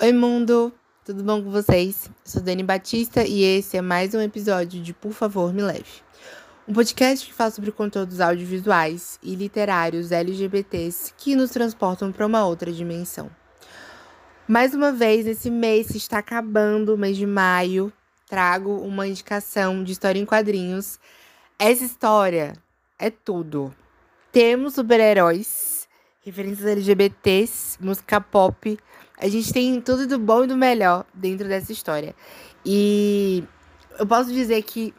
Oi, mundo! Tudo bom com vocês? Eu sou Dani Batista e esse é mais um episódio de Por Favor Me Leve. Um podcast que fala sobre conteúdos audiovisuais e literários LGBTs que nos transportam para uma outra dimensão. Mais uma vez, esse mês se está acabando, mês de maio, trago uma indicação de história em quadrinhos. Essa história é tudo. Temos super-heróis, referências LGBTs, música pop. A gente tem tudo do bom e do melhor dentro dessa história. E eu posso dizer que,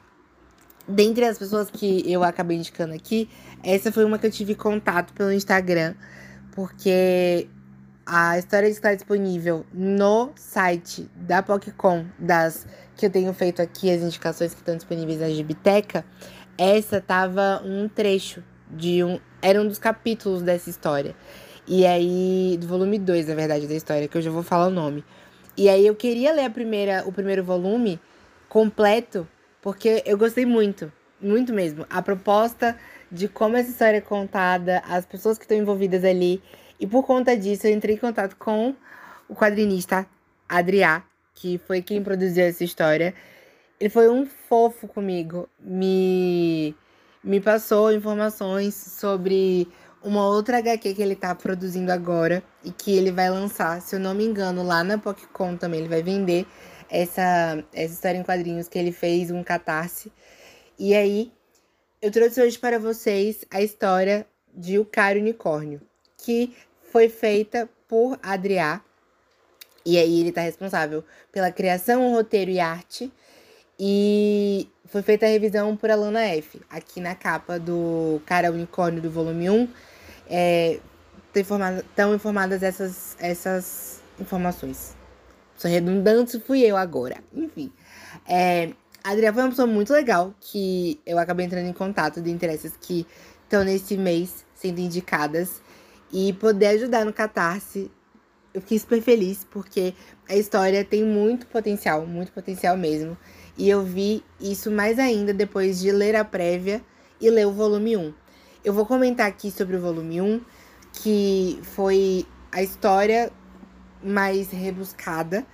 dentre as pessoas que eu acabei indicando aqui, essa foi uma que eu tive contato pelo Instagram, porque a história está disponível no site da PocCon, das que eu tenho feito aqui, as indicações que estão disponíveis na Gibiteca. Essa tava um trecho de um. Era um dos capítulos dessa história. E aí. Do volume 2, na verdade, da história, que eu já vou falar o nome. E aí eu queria ler a primeira, o primeiro volume completo, porque eu gostei muito. Muito mesmo. A proposta de como essa história é contada, as pessoas que estão envolvidas ali. E por conta disso, eu entrei em contato com o quadrinista Adriá, que foi quem produziu essa história. Ele foi um fofo comigo. Me, me passou informações sobre uma outra HQ que ele tá produzindo agora e que ele vai lançar, se eu não me engano, lá na PocCon também. Ele vai vender essa, essa história em quadrinhos que ele fez, um catarse. E aí, eu trouxe hoje para vocês a história de O Caro Unicórnio, que foi feita por Adriá. E aí, ele tá responsável pela criação, roteiro e arte. E foi feita a revisão por Alana F. Aqui na capa do Cara Unicórnio do volume 1, é, estão informadas essas, essas informações. Sou redundante, fui eu agora. Enfim. É, a Adriana foi uma pessoa muito legal que eu acabei entrando em contato de interesses que estão nesse mês sendo indicadas. E poder ajudar no Catarse, eu fiquei super feliz, porque a história tem muito potencial, muito potencial mesmo. E eu vi isso mais ainda depois de ler a prévia e ler o volume 1. Eu vou comentar aqui sobre o volume 1, que foi a história mais rebuscada,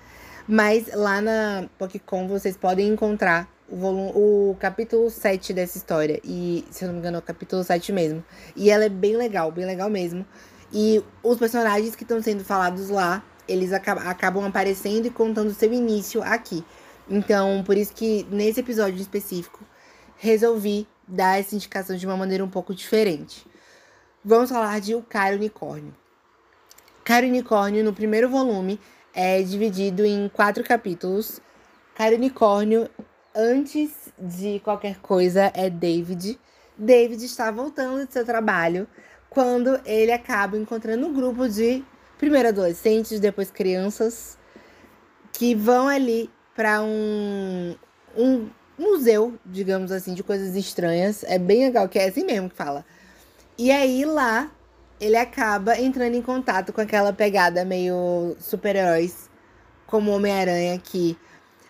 mas lá na PocCon vocês podem encontrar o, volume, o capítulo 7 dessa história. E, se eu não me engano, é o capítulo 7 mesmo. E ela é bem legal, bem legal mesmo. E os personagens que estão sendo falados lá, eles acabam aparecendo e contando seu início aqui. Então, por isso que nesse episódio específico, resolvi dar essa indicação de uma maneira um pouco diferente. Vamos falar de O Caro Unicórnio. Caro Unicórnio, no primeiro volume, é dividido em quatro capítulos. Caro Unicórnio, antes de qualquer coisa, é David. David está voltando de seu trabalho quando ele acaba encontrando um grupo de primeiro adolescentes, depois crianças, que vão ali para um, um museu, digamos assim, de coisas estranhas. É bem legal, que é assim mesmo que fala. E aí lá ele acaba entrando em contato com aquela pegada meio super-heróis, como Homem-Aranha, que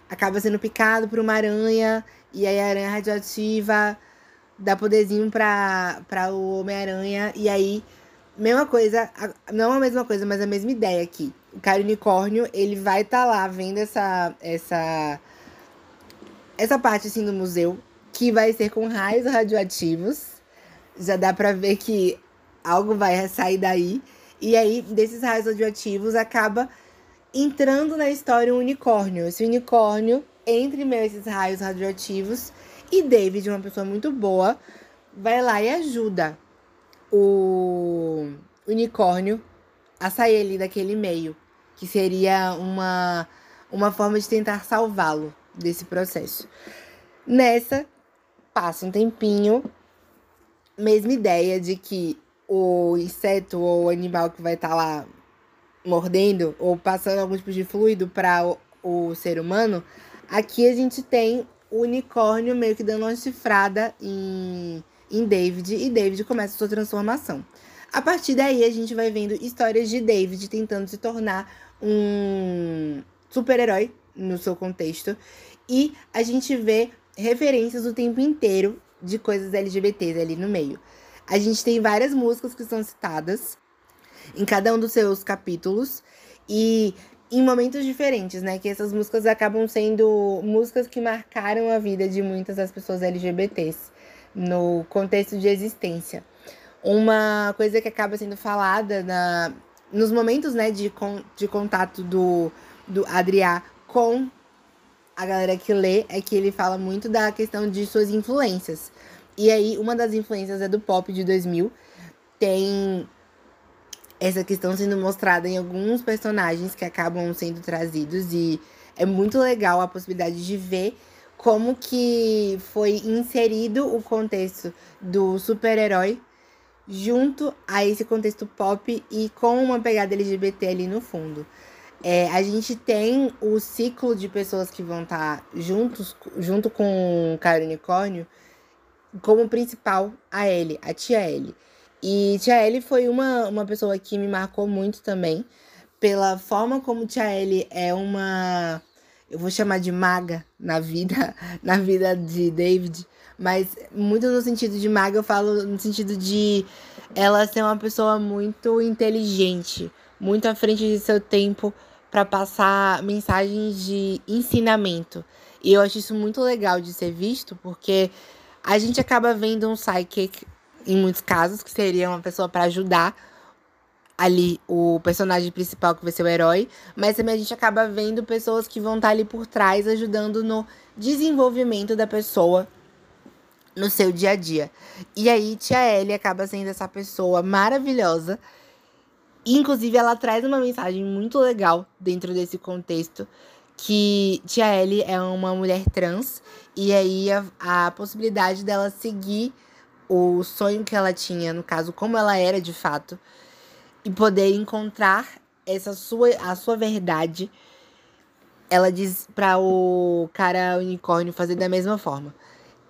acaba sendo picado por uma aranha, e aí a aranha radioativa dá poderzinho pra o Homem-Aranha, e aí, mesma coisa, não a mesma coisa, mas a mesma ideia aqui o cara unicórnio, ele vai estar tá lá vendo essa, essa, essa parte assim do museu, que vai ser com raios radioativos. Já dá pra ver que algo vai sair daí. E aí, desses raios radioativos, acaba entrando na história um unicórnio. Esse unicórnio entre meio esses raios radioativos. E David, uma pessoa muito boa, vai lá e ajuda o unicórnio a sair ali daquele meio que seria uma, uma forma de tentar salvá-lo desse processo. Nessa, passa um tempinho, mesma ideia de que o inseto ou o animal que vai estar tá lá mordendo ou passando algum tipo de fluido para o, o, ser humano, aqui a gente tem o unicórnio meio que dando uma chifrada em, em David e David começa sua transformação. A partir daí a gente vai vendo histórias de David tentando se tornar um super-herói no seu contexto. E a gente vê referências o tempo inteiro de coisas LGBTs ali no meio. A gente tem várias músicas que são citadas. em cada um dos seus capítulos e em momentos diferentes, né? Que essas músicas acabam sendo músicas que marcaram a vida de muitas das pessoas LGBTs no contexto de existência. Uma coisa que acaba sendo falada na, nos momentos né, de, de contato do, do Adriá com a galera que lê é que ele fala muito da questão de suas influências. E aí, uma das influências é do pop de 2000. Tem essa questão sendo mostrada em alguns personagens que acabam sendo trazidos. E é muito legal a possibilidade de ver como que foi inserido o contexto do super-herói junto a esse contexto pop e com uma pegada LGBT ali no fundo. É, a gente tem o ciclo de pessoas que vão estar tá juntos, junto com o Caio Unicórnio, como principal a Ellie, a tia Ellie. E tia Ellie foi uma, uma pessoa que me marcou muito também, pela forma como tia Ellie é uma. Eu vou chamar de maga na vida, na vida de David, mas muito no sentido de maga, eu falo no sentido de ela ser uma pessoa muito inteligente, muito à frente de seu tempo para passar mensagens de ensinamento. E eu acho isso muito legal de ser visto, porque a gente acaba vendo um sidekick, em muitos casos, que seria uma pessoa para ajudar ali o personagem principal que vai ser o herói, mas também a gente acaba vendo pessoas que vão estar tá ali por trás ajudando no desenvolvimento da pessoa no seu dia a dia. E aí tia Ellie acaba sendo essa pessoa maravilhosa Inclusive, ela traz uma mensagem muito legal dentro desse contexto. Que Tia Ellie é uma mulher trans. E aí a, a possibilidade dela seguir o sonho que ela tinha, no caso, como ela era de fato, e poder encontrar essa sua a sua verdade. Ela diz para o cara unicórnio fazer da mesma forma.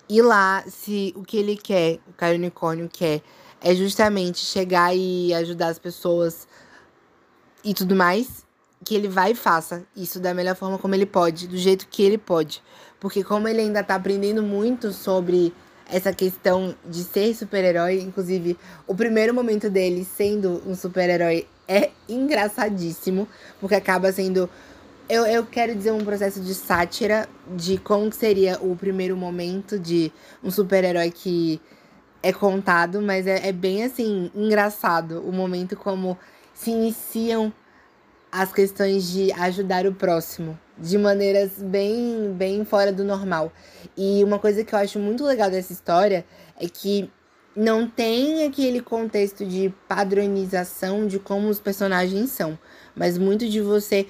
E lá, se o que ele quer, o cara unicórnio quer é justamente chegar e ajudar as pessoas e tudo mais, que ele vai e faça isso da melhor forma como ele pode, do jeito que ele pode. Porque como ele ainda tá aprendendo muito sobre essa questão de ser super-herói, inclusive o primeiro momento dele sendo um super-herói é engraçadíssimo, porque acaba sendo eu, eu quero dizer um processo de sátira de como seria o primeiro momento de um super-herói que é contado, mas é, é bem assim, engraçado o momento como se iniciam as questões de ajudar o próximo de maneiras bem, bem fora do normal. E uma coisa que eu acho muito legal dessa história é que não tem aquele contexto de padronização de como os personagens são, mas muito de você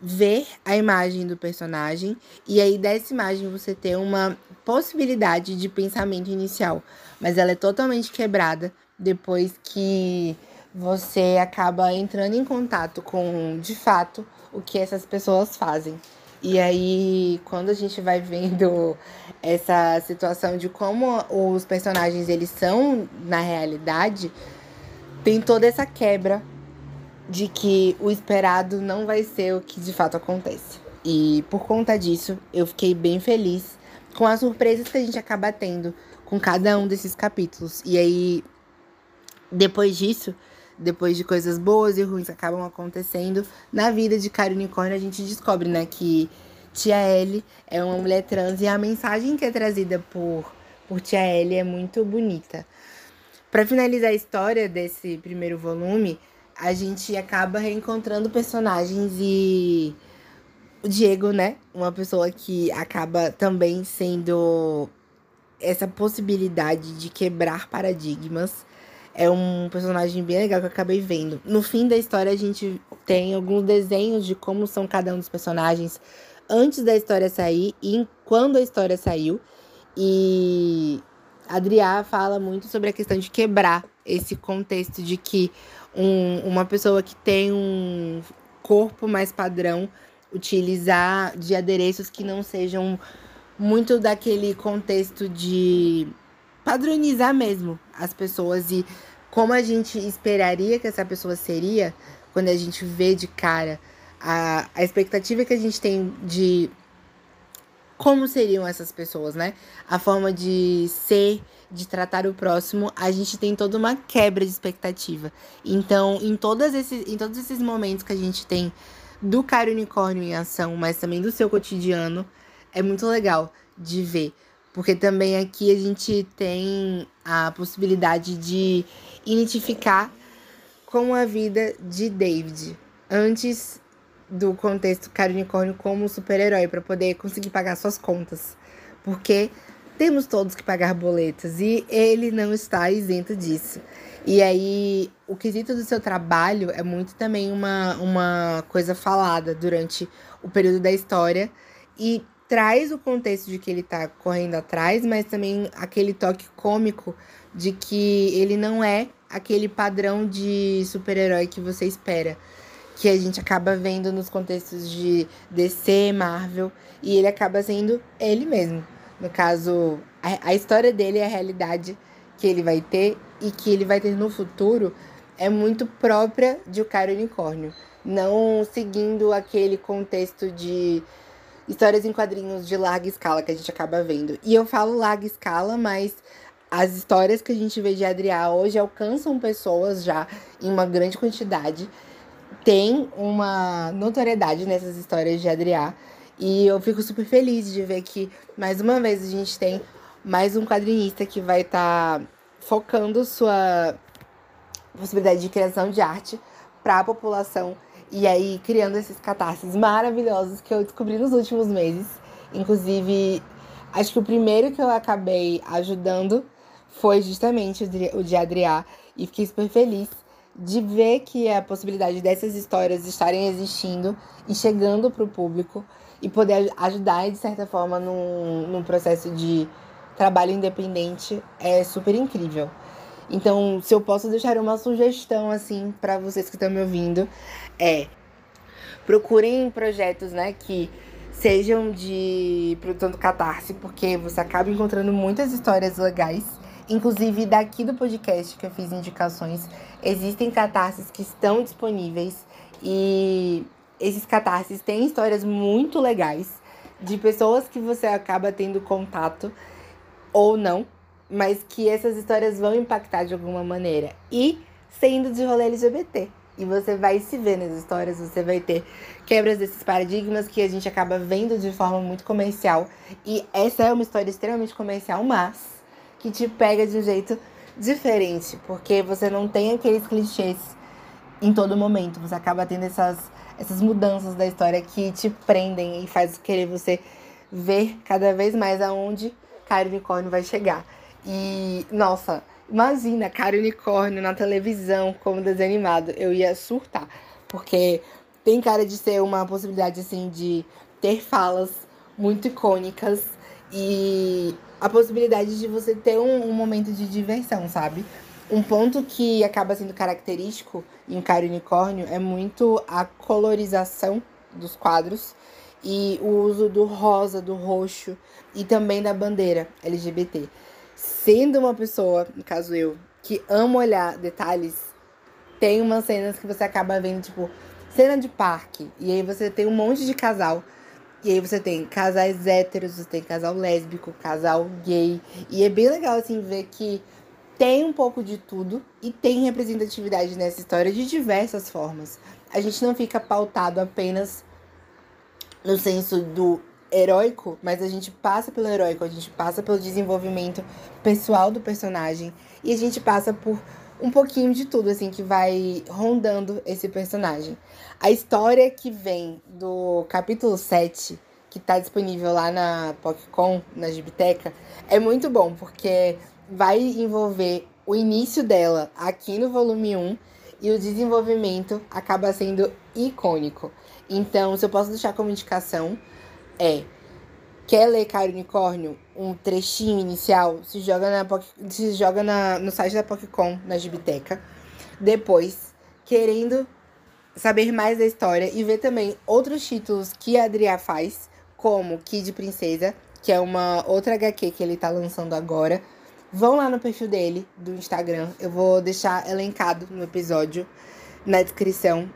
ver a imagem do personagem e aí dessa imagem você ter uma possibilidade de pensamento inicial, mas ela é totalmente quebrada depois que você acaba entrando em contato com, de fato, o que essas pessoas fazem. E aí, quando a gente vai vendo essa situação de como os personagens eles são na realidade, tem toda essa quebra de que o esperado não vai ser o que de fato acontece. E por conta disso, eu fiquei bem feliz com as surpresas que a gente acaba tendo com cada um desses capítulos. E aí, depois disso, depois de coisas boas e ruins acabam acontecendo na vida de Karen Unicórnio, a gente descobre, né, que Tia Ellie é uma mulher trans e a mensagem que é trazida por, por Tia Ellie é muito bonita. Para finalizar a história desse primeiro volume, a gente acaba reencontrando personagens e o Diego, né? Uma pessoa que acaba também sendo essa possibilidade de quebrar paradigmas. É um personagem bem legal que eu acabei vendo. No fim da história, a gente tem alguns desenhos de como são cada um dos personagens antes da história sair e quando a história saiu. E Adriá fala muito sobre a questão de quebrar esse contexto de que um, uma pessoa que tem um corpo mais padrão utilizar de adereços que não sejam muito daquele contexto de padronizar mesmo as pessoas e como a gente esperaria que essa pessoa seria quando a gente vê de cara a, a expectativa que a gente tem de como seriam essas pessoas, né? A forma de ser de tratar o próximo, a gente tem toda uma quebra de expectativa. Então, em, todos esses, em todos esses momentos que a gente tem do cara unicórnio em ação, mas também do seu cotidiano, é muito legal de ver. Porque também aqui a gente tem a possibilidade de identificar com a vida de David. Antes do contexto cara unicórnio como super-herói, para poder conseguir pagar suas contas. Porque temos todos que pagar boletas e ele não está isento disso. E aí, o quesito do seu trabalho é muito também uma, uma coisa falada durante o período da história e traz o contexto de que ele tá correndo atrás, mas também aquele toque cômico de que ele não é aquele padrão de super-herói que você espera. Que a gente acaba vendo nos contextos de DC, Marvel, e ele acaba sendo ele mesmo. No caso, a, a história dele, a realidade que ele vai ter e que ele vai ter no futuro é muito própria de O Cara Unicórnio. Não seguindo aquele contexto de histórias em quadrinhos de larga escala que a gente acaba vendo. E eu falo larga escala, mas as histórias que a gente vê de Adriá hoje alcançam pessoas já em uma grande quantidade. Tem uma notoriedade nessas histórias de Adriá. E eu fico super feliz de ver que, mais uma vez, a gente tem mais um quadrinista que vai estar tá focando sua possibilidade de criação de arte para a população e aí criando esses catarses maravilhosos que eu descobri nos últimos meses. Inclusive, acho que o primeiro que eu acabei ajudando foi justamente o de Adriá e fiquei super feliz de ver que a possibilidade dessas histórias estarem existindo e chegando para o público e poder ajudar, de certa forma, num, num processo de trabalho independente é super incrível. Então, se eu posso deixar uma sugestão, assim, para vocês que estão me ouvindo, é procurem projetos, né, que sejam de do Catarse, porque você acaba encontrando muitas histórias legais. Inclusive, daqui do podcast que eu fiz indicações, existem catarses que estão disponíveis e esses catarses têm histórias muito legais de pessoas que você acaba tendo contato ou não, mas que essas histórias vão impactar de alguma maneira. E sendo de rolê LGBT. E você vai se ver nas histórias, você vai ter quebras desses paradigmas que a gente acaba vendo de forma muito comercial. E essa é uma história extremamente comercial, mas que te pega de um jeito diferente, porque você não tem aqueles clichês em todo momento. Você acaba tendo essas essas mudanças da história que te prendem e faz querer você ver cada vez mais aonde Cara Unicórnio vai chegar. E, nossa, imagina Cara Unicórnio na televisão como desenho animado. Eu ia surtar, porque tem cara de ser uma possibilidade, assim, de ter falas muito icônicas e a possibilidade de você ter um, um momento de diversão, sabe? Um ponto que acaba sendo característico em Cara Unicórnio é muito a colorização dos quadros e o uso do rosa, do roxo e também da bandeira LGBT. Sendo uma pessoa, no caso eu, que ama olhar detalhes, tem umas cenas que você acaba vendo, tipo, cena de parque, e aí você tem um monte de casal. E aí você tem casais héteros, você tem casal lésbico, casal gay. E é bem legal, assim, ver que tem um pouco de tudo e tem representatividade nessa história de diversas formas. A gente não fica pautado apenas no senso do heróico, mas a gente passa pelo heróico, a gente passa pelo desenvolvimento pessoal do personagem e a gente passa por um pouquinho de tudo assim que vai rondando esse personagem. A história que vem do capítulo 7, que está disponível lá na PocCon, na Gibiteca, é muito bom, porque vai envolver o início dela aqui no volume 1 e o desenvolvimento acaba sendo icônico. Então, se eu posso deixar como indicação, é quer ler Caro Unicórnio, um trechinho inicial, se joga, na, se joga na, no site da PocCon, na Gibiteca. Depois, querendo saber mais da história e ver também outros títulos que a Adriá faz, como Kid Princesa, que é uma outra HQ que ele tá lançando agora. Vão lá no perfil dele, do Instagram. Eu vou deixar elencado no episódio, na descrição.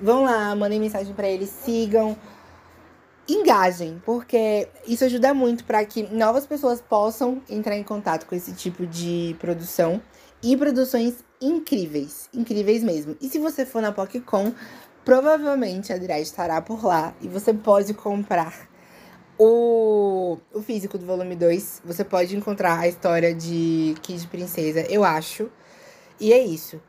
Vão lá, mandem mensagem para ele, sigam. Engajem, porque isso ajuda muito para que novas pessoas possam entrar em contato com esse tipo de produção e produções incríveis, incríveis mesmo. E se você for na PocCon, provavelmente a Adriá estará por lá e você pode comprar o, o físico do volume 2. Você pode encontrar a história de Kid Princesa, eu acho. E é isso.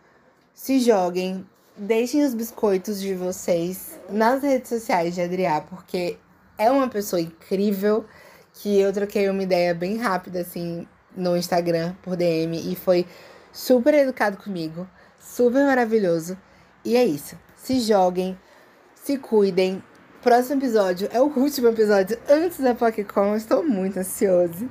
Se joguem, deixem os biscoitos de vocês nas redes sociais de Adriá, porque é uma pessoa incrível que eu troquei uma ideia bem rápida, assim, no Instagram, por DM, e foi super educado comigo, super maravilhoso. E é isso. Se joguem, se cuidem. Próximo episódio é o último episódio antes da PokéCon. Estou muito ansioso.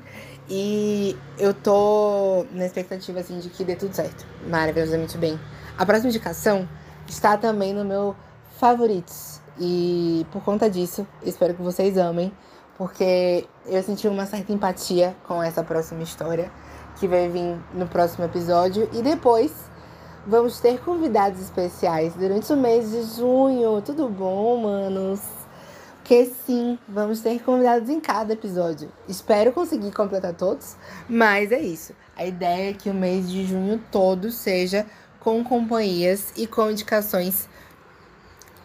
E eu tô na expectativa, assim, de que dê tudo certo. Maravilhosamente bem. A próxima indicação está também no meu favoritos. E por conta disso, espero que vocês amem, porque eu senti uma certa empatia com essa próxima história que vai vir no próximo episódio. E depois vamos ter convidados especiais durante o mês de junho. Tudo bom, manos? Que sim, vamos ter convidados em cada episódio. Espero conseguir completar todos, mas é isso. A ideia é que o mês de junho todo seja com companhias e com indicações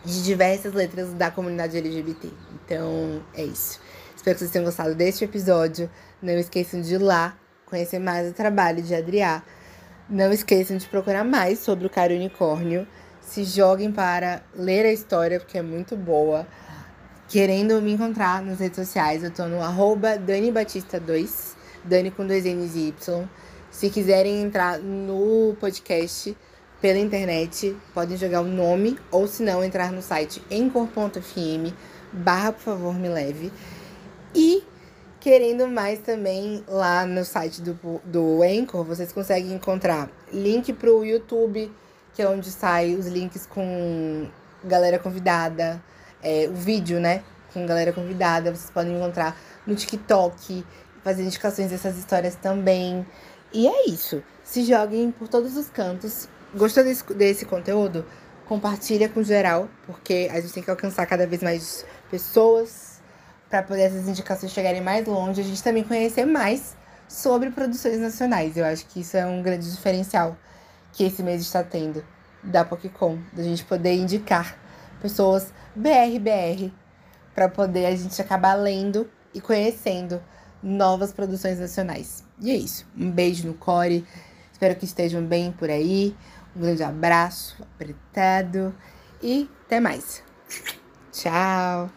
de diversas letras da comunidade LGBT. Então, é isso. Espero que vocês tenham gostado deste episódio. Não esqueçam de ir lá conhecer mais o trabalho de Adriá. Não esqueçam de procurar mais sobre o Cara Unicórnio. Se joguem para ler a história, porque é muito boa. Querendo me encontrar nas redes sociais, eu tô no arroba Dani Batista 2, Dani com dois N's e Y. Se quiserem entrar no podcast, pela internet, podem jogar o nome ou se não entrar no site encor.fm barra por favor me leve. E querendo mais também lá no site do, do vocês conseguem encontrar link pro YouTube, que é onde sai os links com galera convidada, é, o vídeo, né? Com galera convidada, vocês podem encontrar no TikTok, fazer indicações dessas histórias também. E é isso. Se joguem por todos os cantos. Gostou desse, desse conteúdo? Compartilha com geral, porque a gente tem que alcançar cada vez mais pessoas para poder essas indicações chegarem mais longe, a gente também conhecer mais sobre produções nacionais. Eu acho que isso é um grande diferencial que esse mês está tendo da PokéCon, da gente poder indicar pessoas BRBR para poder a gente acabar lendo e conhecendo novas produções nacionais. E é isso. Um beijo no core. Espero que estejam bem por aí. Um grande abraço, apertado e até mais. Tchau!